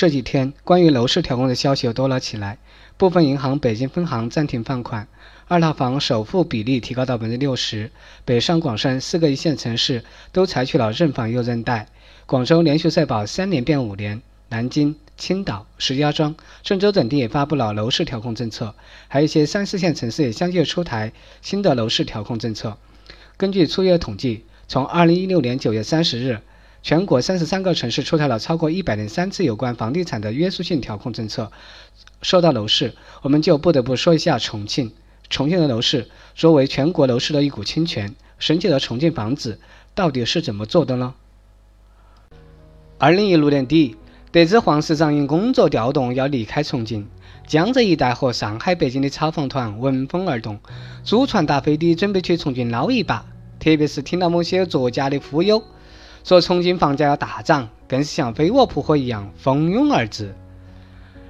这几天关于楼市调控的消息又多了起来，部分银行北京分行暂停放款，二套房首付比例提高到百分之六十，北上广深四个一线城市都采取了认房又认贷，广州连续再保三年变五年，南京、青岛、石家庄、郑州等地也发布了楼市调控政策，还有一些三四线城市也相继出台新的楼市调控政策。根据粗略统计，从二零一六年九月三十日。全国三十三个城市出台了超过一百零三次有关房地产的约束性调控政策。说到楼市，我们就不得不说一下重庆。重庆的楼市作为全国楼市的一股清泉，神奇的重庆房子到底是怎么做的呢？二零一六年底，得知黄市长因工作调动要离开重庆，江浙一带和上海、北京的炒房团闻风而动，租船搭飞的准备去重庆捞一把。特别是听到某些作家的忽悠。说重庆房价要大涨，更是像飞蛾扑火一样蜂拥而至。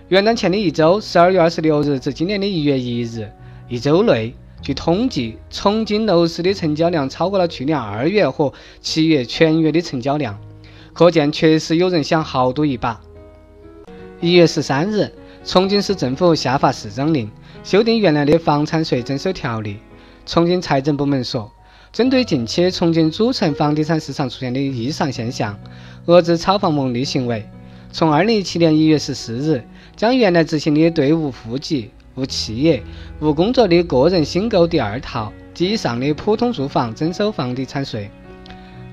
元旦前的一周，十二月二十六日至今年的一月一日，一周内，据统计，重庆楼市的成交量超过了去年二月和七月全月的成交量，可见确实有人想豪赌一把。一月十三日，重庆市政府下发市长令，修订原来的房产税征收条例。重庆财政部门说。针对近期重庆主城房地产市场出现的异常现象，遏制炒房牟利行为，从二零一七年一月十四日，将原来执行的对无户籍、无企业、无工作的个人新购第二套及以上的普通住房征收房地产税，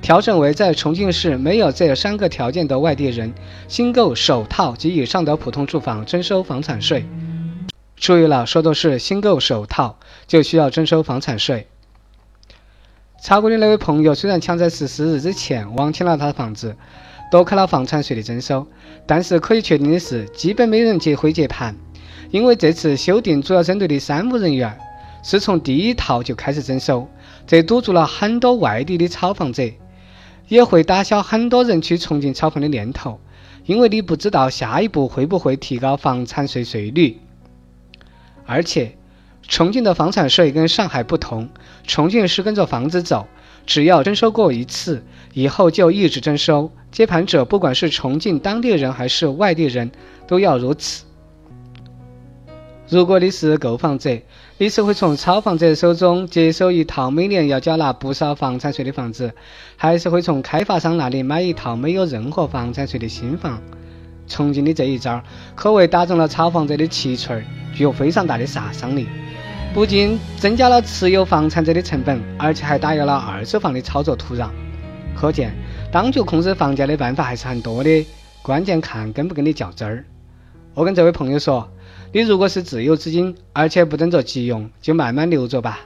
调整为在重庆市没有这三个条件的外地人新购首套及以上的普通住房征收房产税。注意了，说的是新购首套就需要征收房产税。查过的那位朋友虽然抢在十四日之前网签了他的房子，躲开了房产税的征收，但是可以确定的是，基本没人接回接盘，因为这次修订主要针对的三无人员是从第一套就开始征收，这堵住了很多外地的炒房者，也会打消很多人去重庆炒房的念头，因为你不知道下一步会不会提高房产税税率，而且。重庆的房产税跟上海不同，重庆是跟着房子走，只要征收过一次，以后就一直征收。接盘者不管是重庆当地人还是外地人，都要如此。如果你是购房者，你是会从炒房者手中接收一套每年要缴纳不少房产税的房子，还是会从开发商那里买一套没有任何房产税的新房？重庆的这一招可谓打中了炒房者的七锤，具有非常大的杀伤力。不仅增加了持有房产者的成本，而且还打压了二手房的炒作土壤。可见，当局控制房价的办法还是很多的，关键看跟不跟你较真儿。我跟这位朋友说，你如果是自有资金，而且不等着急用，就慢慢留着吧。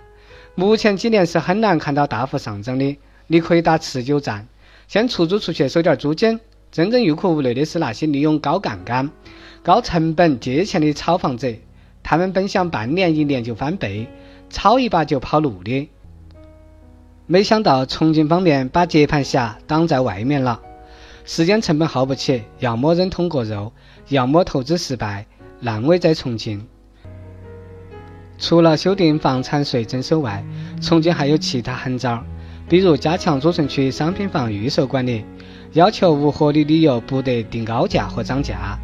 目前几年是很难看到大幅上涨的，你可以打持久战，先出租出去收点租金。真正欲哭无泪的是那些利用高杠杆、高成本借钱的炒房者。他们本想半年一年就翻倍，炒一把就跑路的，没想到重庆方面把接盘侠挡在外面了。时间成本耗不起，要么忍痛割肉，要么投资失败，烂尾在重庆。除了修订房产税征收外，重庆还有其他狠招，比如加强主城区商品房预售管理，要求无合理理由不得定高价和涨价。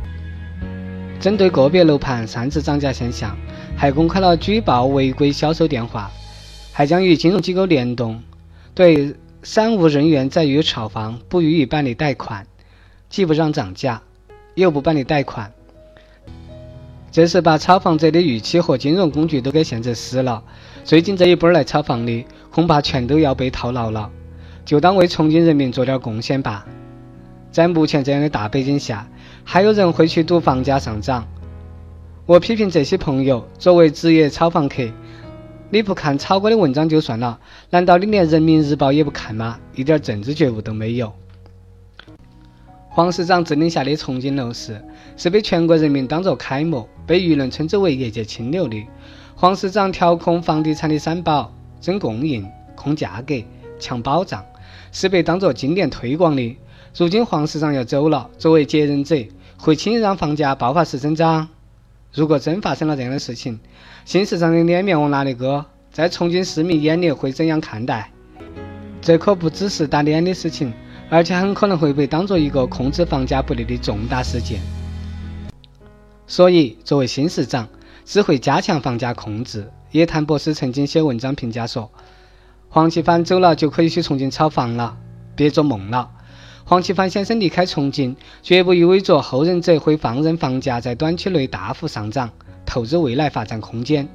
针对个别楼盘擅自涨价现象，还公开了举报违规销售电话，还将与金融机构联动，对三无人员在于炒房不予以办理贷款，既不让涨价，又不办理贷款，这是把炒房者的预期和金融工具都给限制死了。最近这一波来炒房的，恐怕全都要被套牢了，就当为重庆人民做点贡献吧。在目前这样的大背景下。还有人会去赌房价上涨？我批评这些朋友，作为职业炒房客，你不看炒哥的文章就算了，难道你连人民日报也不看吗？一点政治觉悟都没有。黄市长制定下的重庆楼市是被全国人民当作楷模，被舆论称之为业界清流的。黄市长调控房地产的三宝：争供应、控价格、强保障，是被当作经典推广的。如今黄市长要走了，作为接任者。会轻易让房价爆发式增长？如果真发生了这样的事情，新市长的脸面往哪里搁？在重庆市民眼里会怎样看待？这可不只是打脸的事情，而且很可能会被当做一个控制房价不利的重大事件。所以，作为新市长，只会加强房价控制。叶檀博士曾经写文章评价说：“黄奇帆走了就可以去重庆炒房了，别做梦了。”黄奇帆先生离开重庆，绝不意味着后任者会放任房价在短期内大幅上涨，透支未来发展空间。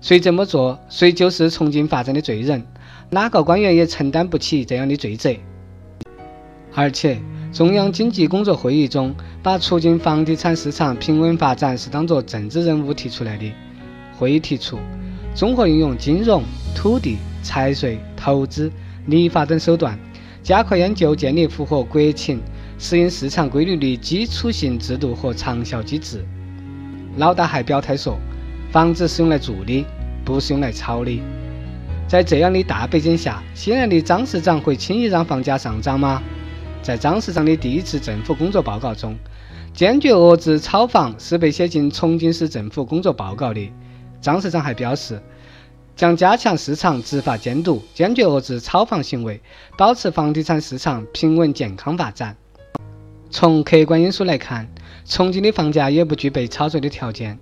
谁这么做，谁就是重庆发展的罪人，哪个官员也承担不起这样的罪责。而且，中央经济工作会议中把促进房地产市场平稳发展是当作政治任务提出来的。会议提出，综合运用金融、土地、财税、投资、立法等手段。加快研究建立符合国情、适应市场规律的基础性制度和长效机制。老大还表态说，房子是用来住的，不是用来炒的。在这样的大背景下，西安的张市长会轻易让房价上涨吗？在张市长的第一次政府工作报告中，坚决遏制炒房是被写进重庆市政府工作报告的。张市长还表示。将加强市场执法监督，坚决遏制炒房行为，保持房地产市场平稳健康发展。从客观因素来看，重庆的房价也不具备炒作的条件。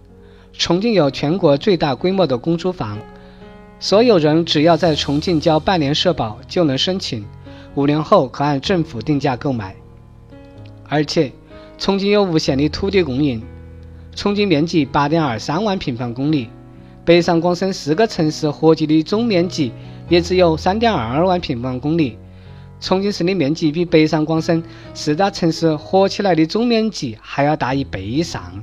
重庆有全国最大规模的公租房，所有人只要在重庆交半年社保就能申请，五年后可按政府定价购买。而且，重庆有无限的土地供应。重庆面积八点二三万平方公里。北上广深四个城市合计的总面积也只有三点二二万平方公里，重庆市的面积比北上广深四大城市合起来的总面积还要大一倍以上。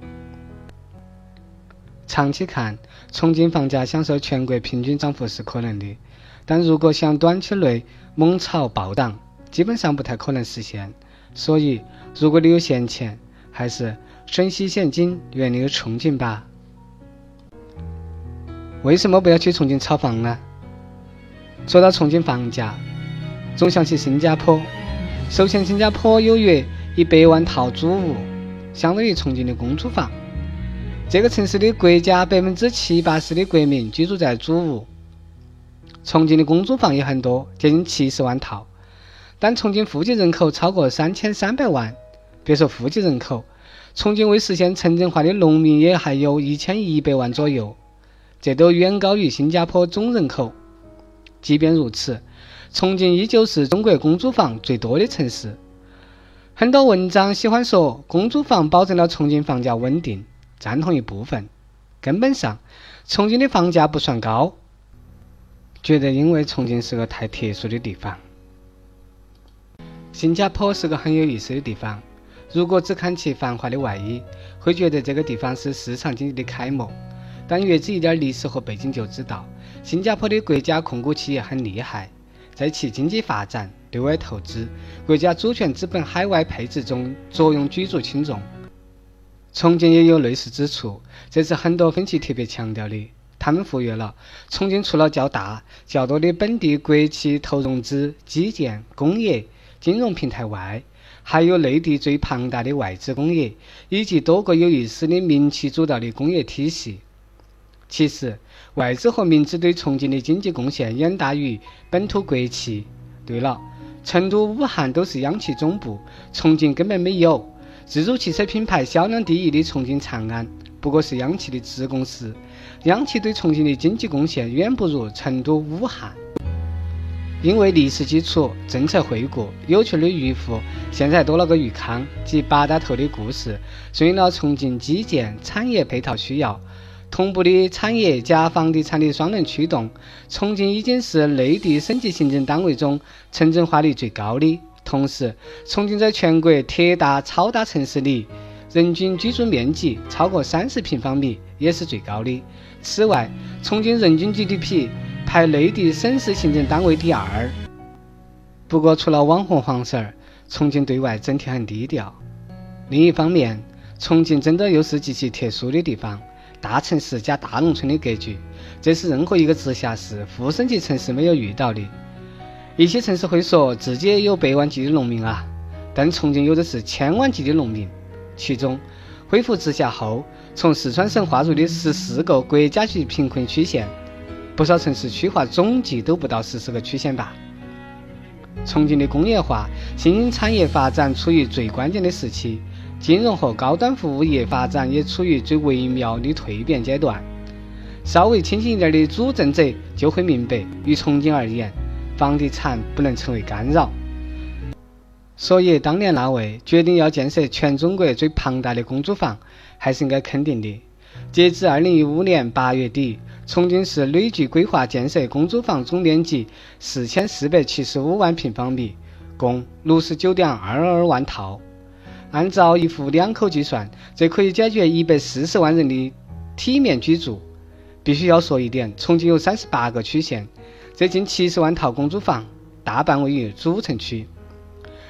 长期看，重庆房价享受全国平均涨幅是可能的，但如果想短期内猛炒暴涨，基本上不太可能实现。所以，如果你有闲钱，还是珍惜现金，远离重庆吧。为什么不要去重庆炒房呢？说到重庆房价，总想起新加坡。首先，新加坡有约一百万套主屋，相当于重庆的公租房。这个城市的国家百分之七八十的国民居住在主屋。重庆的公租房也很多，接近七十万套。但重庆户籍人口超过三千三百万，别说户籍人口，重庆未实现城镇化的农民也还有一千一百万左右。这都远高于新加坡总人口。即便如此，重庆依旧是中国公租房最多的城市。很多文章喜欢说公租房保证了重庆房价稳定，赞同一部分。根本上，重庆的房价不算高，觉得因为重庆是个太特殊的地方。新加坡是个很有意思的地方。如果只看其繁华的外衣，会觉得这个地方是市场经济的楷模。但越知一点历史和背景，就知道新加坡的国家控股企业很厉害，在其经济发展、对外投资、国家主权资本海外配置中作用举足轻重。重庆也有类似之处，这是很多分析特别强调的。他们忽略了重庆除了较大、较多的本地国企投融资、基建、工业、金融平台外，还有内地最庞大的外资工业，以及多个有意思的民企主导的工业体系。其实，外资和民资对重庆的经济贡献远大于本土国企。对了，成都、武汉都是央企总部，重庆根本没有。自主汽车品牌销量第一的重庆长安，不过是央企的子公司。央企对重庆的经济贡献远不如成都、武汉。因为历史基础、政策惠顾、有趣的渔夫，现在多了个渔康及八大头的故事，顺应了重庆基建产业配套需要。同步的产业加房地产的双轮驱动，重庆已经是内地省级行政单位中城镇化率最高的。同时，重庆在全国特大超大城市里，人均居住面积超过三十平方米，也是最高的。此外，重庆人均 GDP 排内地省市行政单位第二。不过，除了网红黄婶儿，重庆对外整体很低调。另一方面，重庆真的又是极其特殊的地方。大城市加大农村的格局，这是任何一个直辖市、副省级城市没有遇到的。一些城市会说自己也有百万级的农民啊，但重庆有的是千万级的农民。其中，恢复直辖后，从四川省划入的十四个国家级贫困区县，不少城市区划总计都不到十四个区县吧。重庆的工业化、新兴产业发展处于最关键的时期。金融和高端服务业发展也处于最微妙的蜕变阶段。稍微清醒一点的主政者就会明白，于重庆而言，房地产不能成为干扰。所以，当年那位决定要建设全中国最庞大的公租房，还是应该肯定的。截至二零一五年八月底，重庆市累计规划建设公租房总面积四千四百七十五万平方米，共六十九点二二万套。按照一户两口计算，这可以解决一百四十万人的体面居住。必须要说一点，重庆有三十八个区县，这近七十万套公租房，大半位于主城区。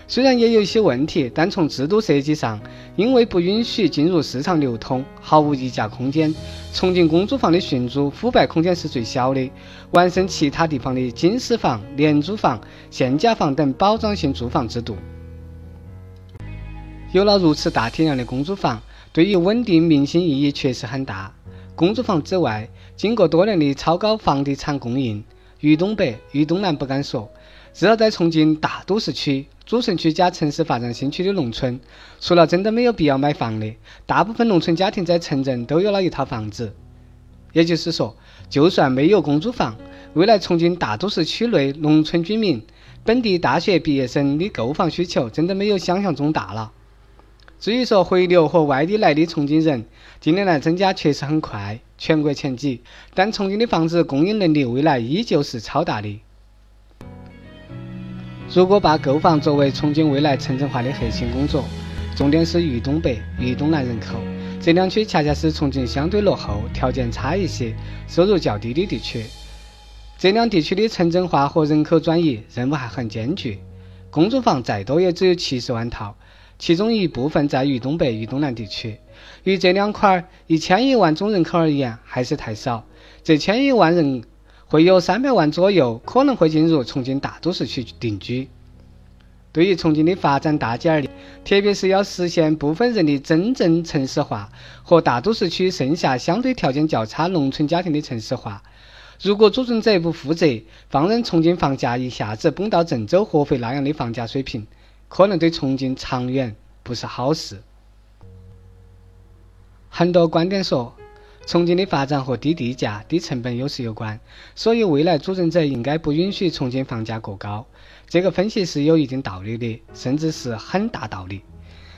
虽然也有一些问题，但从制度设计上，因为不允许进入市场流通，毫无溢价空间，重庆公租房的寻租腐败空间是最小的，完胜其他地方的经适房、廉租房、限价房等保障性住房制度。有了如此大体量的公租房，对于稳定民心意义确实很大。公租房之外，经过多年的超高房地产供应，渝东北、渝东南不敢说，至少在重庆大都市区、主城区加城市发展新区的农村，除了真的没有必要买房的，大部分农村家庭在城镇都有了一套房子。也就是说，就算没有公租房，未来重庆大都市区内农村居民、本地大学毕业生的购房需求，真的没有想象中大了。至于说回流和外地来的重庆人，近年来增加确实很快，全国前几。但重庆的房子供应能力未来依旧是超大的。如果把购房作为重庆未来城镇化的核心工作，重点是渝东北、渝东南人口这两区，恰恰是重庆相对落后、条件差一些、收入较低的地区。这两地区的城镇化和人口转移任务还很艰巨，公租房再多也只有七十万套。其中一部分在渝东北、渝东南地区，与这两块一千亿万总人口而言还是太少。这千亿万人会有三百万左右可能会进入重庆大都市区定居。对于重庆的发展大计而言，特别是要实现部分人的真正城市化和大都市区剩下相对条件较差农村家庭的城市化，如果主政者不负责，放任重庆房价一下子崩到郑州、合肥那样的房价水平。可能对重庆长远不是好事。很多观点说，重庆的发展和低地价、低成本优势有关，所以未来主政者应该不允许重庆房价过高。这个分析是有一定道理的，甚至是很大道理。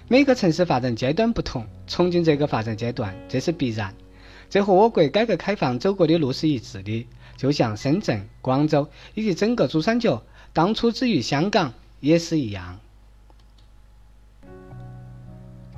每个城市发展阶段不同，重庆这个发展阶段这是必然，这和我国改革开放走过的路是一致的。就像深圳、广州以及整个珠三角当初之于香港也是一样。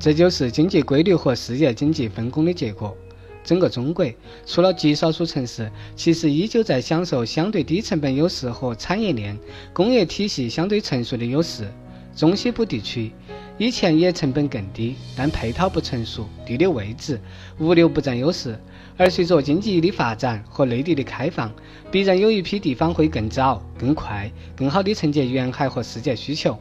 这就是经济规律和世界经济分工的结果。整个中国除了极少数城市，其实依旧在享受相对低成本优势和产业链、工业体系相对成熟的优势。中西部地区以前也成本更低，但配套不成熟、地理位置、物流不占优势。而随着经济的发展和内地的开放，必然有一批地方会更早、更快、更好地承接沿海和世界需求。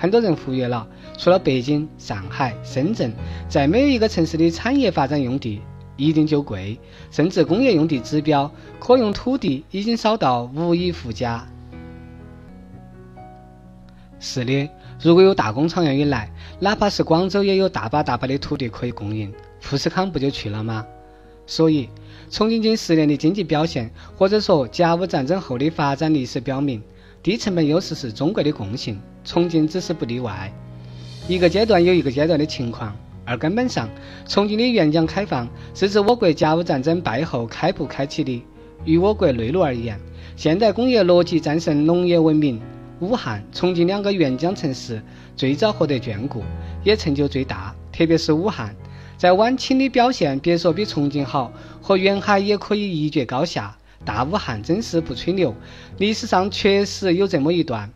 很多人忽略了，除了北京、上海、深圳，在没有一个城市的产业发展用地一定就贵，甚至工业用地指标可用土地已经少到无以复加。是的，如果有大工厂愿意来，哪怕是广州也有大把大把的土地可以供应，富士康不就去了吗？所以，重庆近十年的经济表现，或者说甲午战争后的发展历史表明。低成本优势是中国的共性，重庆只是不例外。一个阶段有一个阶段的情况，而根本上，重庆的沿江开放是自我国甲午战争败后开埠开启的。于我国内陆而言，现代工业逻辑战胜农业文明，武汉、重庆两个沿江城市最早获得眷顾，也成就最大。特别是武汉，在晚清的表现，别说比重庆好，和沿海也可以一决高下。大武汉真是不吹牛，历史上确实有这么一段。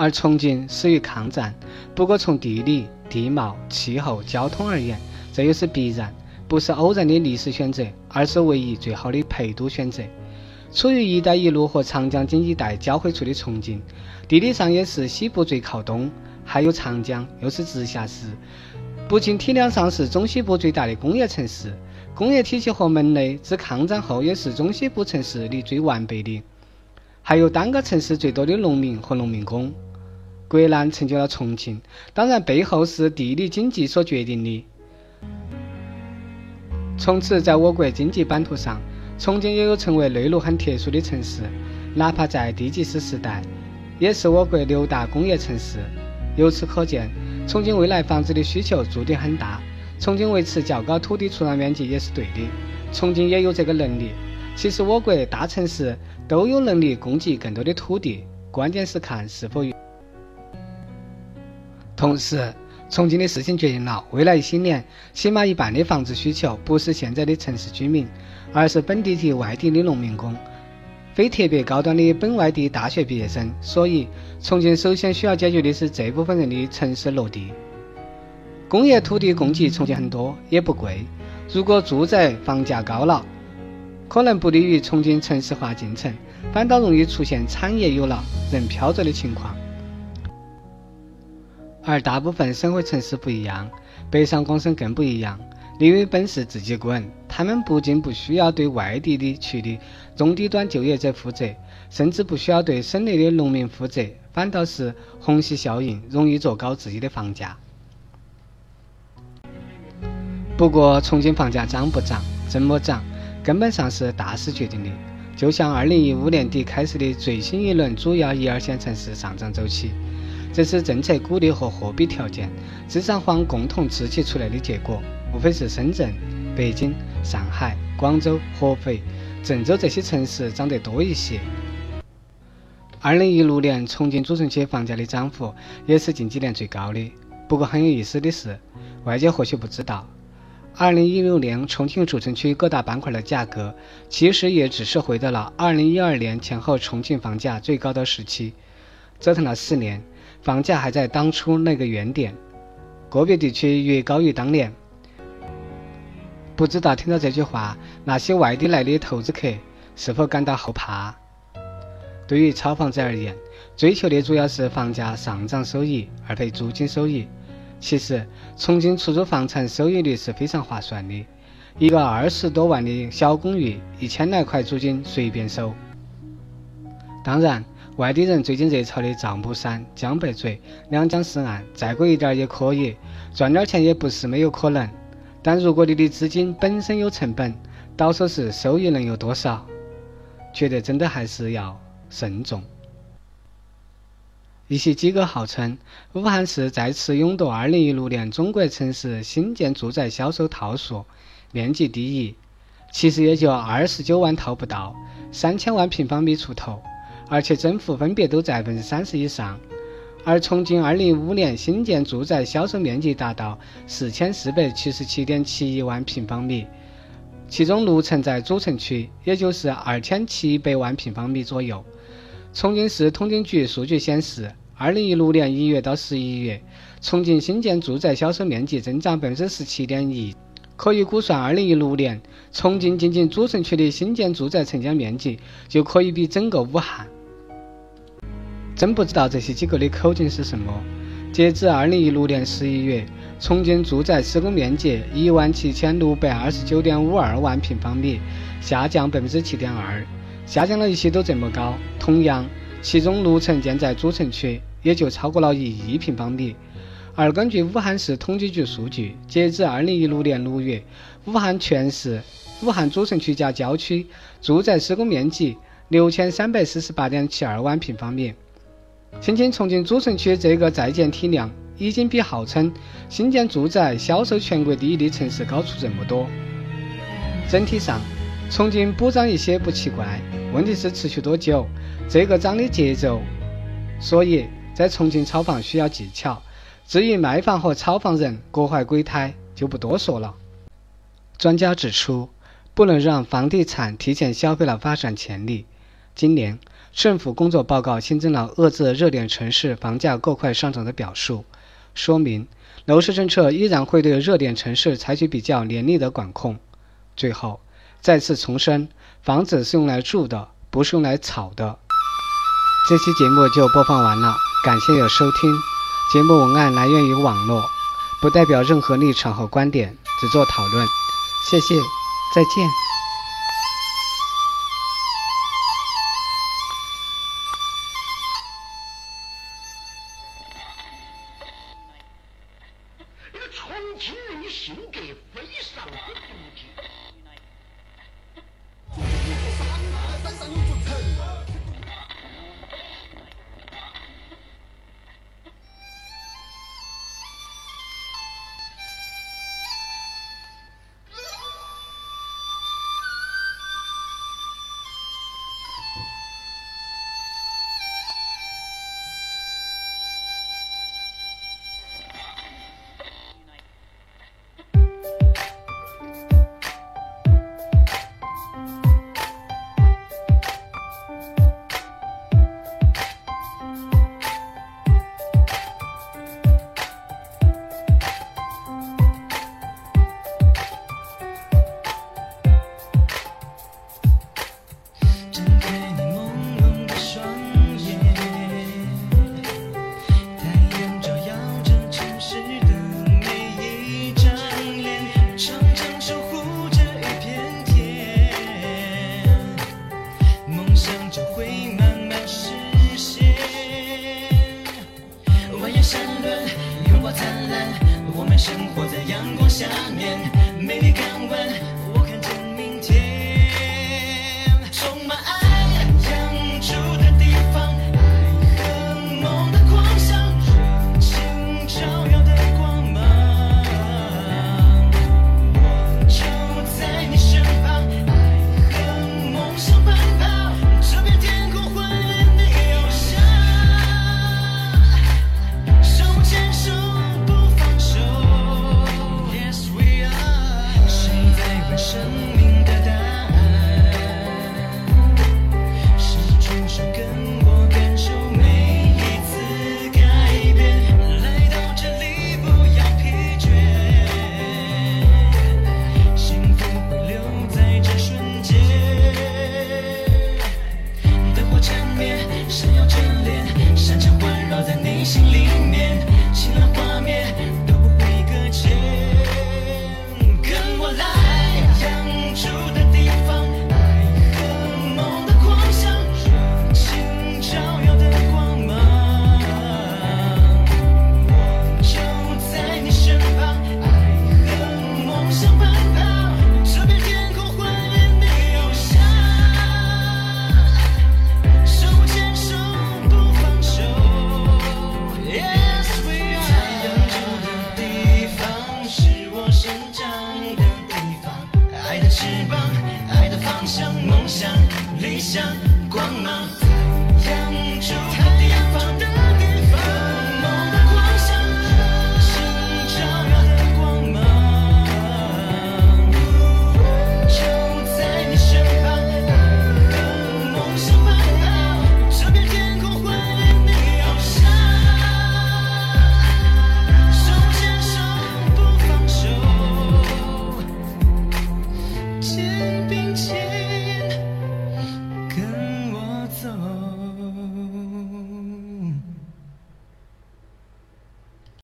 而重庆始于抗战，不过从地理、地貌、气候、交通而言，这又是必然，不是偶然的历史选择，而是唯一最好的陪都选择。处于“一带一路”和长江经济带交汇处的重庆，地理上也是西部最靠东，还有长江，又是直辖市，不仅体量上是中西部最大的工业城市。工业体系和门类自抗战后也是中西部城市里最完备的，还有单个城市最多的农民和农民工。国难成就了重庆，当然背后是地理经济所决定的。从此，在我国经济版图上，重庆也有成为内陆很特殊的城市，哪怕在地级市时代，也是我国六大工业城市。由此可见，重庆未来房子的需求注定很大。重庆维持较高土地出让面积也是对的，重庆也有这个能力。其实，我国大城市都有能力供给更多的土地，关键是看是否有。同时，重庆的事情决定了未来一些年，起码一半的房子需求不是现在的城市居民，而是本地及外地的农民工、非特别高端的本外地大学毕业生。所以，重庆首先需要解决的是这部分人的城市落地。工业土地供给重庆很多，也不贵。如果住宅房价高了，可能不利于重庆城市化进程，反倒容易出现产业有了人飘着的情况。而大部分省会城市不一样，北上广深更不一样。你有本事自己滚，他们不仅不需要对外地的去的中低端就业者负责，甚至不需要对省内的农民负责，反倒是虹吸效应，容易做高自己的房价。不过，重庆房价涨不涨，怎么涨，根本上是大势决定的。就像2015年底开始的最新一轮主要一二线城市上涨周期。这是政策鼓励和货币条件、资产荒共同刺激出来的结果，无非是深圳、北京、上海、广州、合肥、郑州这些城市涨得多一些。二零一六年重庆主城区房价的涨幅也是近几年最高的。不过很有意思的是，外界或许不知道，二零一六年重庆主城区各大板块的价格其实也只是回到了二零一二年前后重庆房价最高的时期，折腾了四年。房价还在当初那个原点，个别地区略高于当年。不知道听到这句话，那些外地来的投资客是否感到后怕？对于炒房者而言，追求的主要是房价上涨收益，而非租金收益。其实，重庆出租房产收益率是非常划算的，一个二十多万的小公寓，一千来块租金随便收。当然。外地人最近热炒的赵本山、江北嘴、两江四岸，再贵一点也可以，赚点钱也不是没有可能。但如果你的资金本身有成本，到手时收益能有多少？觉得真的还是要慎重。一些机构号称武汉市再次勇夺2016年中国城市新建住宅销售套数，面积第一，其实也就二十九万套不到，三千万平方米出头。而且增幅分别都在百分之三十以上，而重庆二零一五年新建住宅销售面积达到四千四百七十七点七一万平方米，其中六成在主城区，也就是二千七百万平方米左右。重庆市统计局数据显示，二零一六年一月到十一月，重庆新建住宅销售面积增长百分之十七点一。可以估算，二零一六年重庆仅仅主城区的新建住宅成交面积就可以比整个武汉。真不知道这些机构的口径是什么。截至二零一六年十一月，重庆住宅施工面积一万七千六百二十九点五二万平方米，下降百分之七点二。下降了一些都这么高。同样，其中六成建在主城区，也就超过了一亿平方米。而根据武汉市统计局数据，截至二零一六年六月，武汉全市、武汉主城区加郊区住宅施工面积六千三百四十八点七二万平方米。轻轻重庆主城区这个在建体量，已经比号称新建住宅销售全国第一的城市高出这么多。整体上，重庆补涨一些不奇怪，问题是持续多久，这个涨的节奏。所以在重庆炒房需要技巧。至于卖房和炒房人各怀鬼胎，就不多说了。专家指出，不能让房地产提前消费了发展潜力。今年。政府工作报告新增了遏制热点城市房价过快上涨的表述，说明楼市政策依然会对热点城市采取比较严厉的管控。最后，再次重申，房子是用来住的，不是用来炒的。这期节目就播放完了，感谢有收听。节目文案来源于网络，不代表任何立场和观点，只做讨论。谢谢，再见。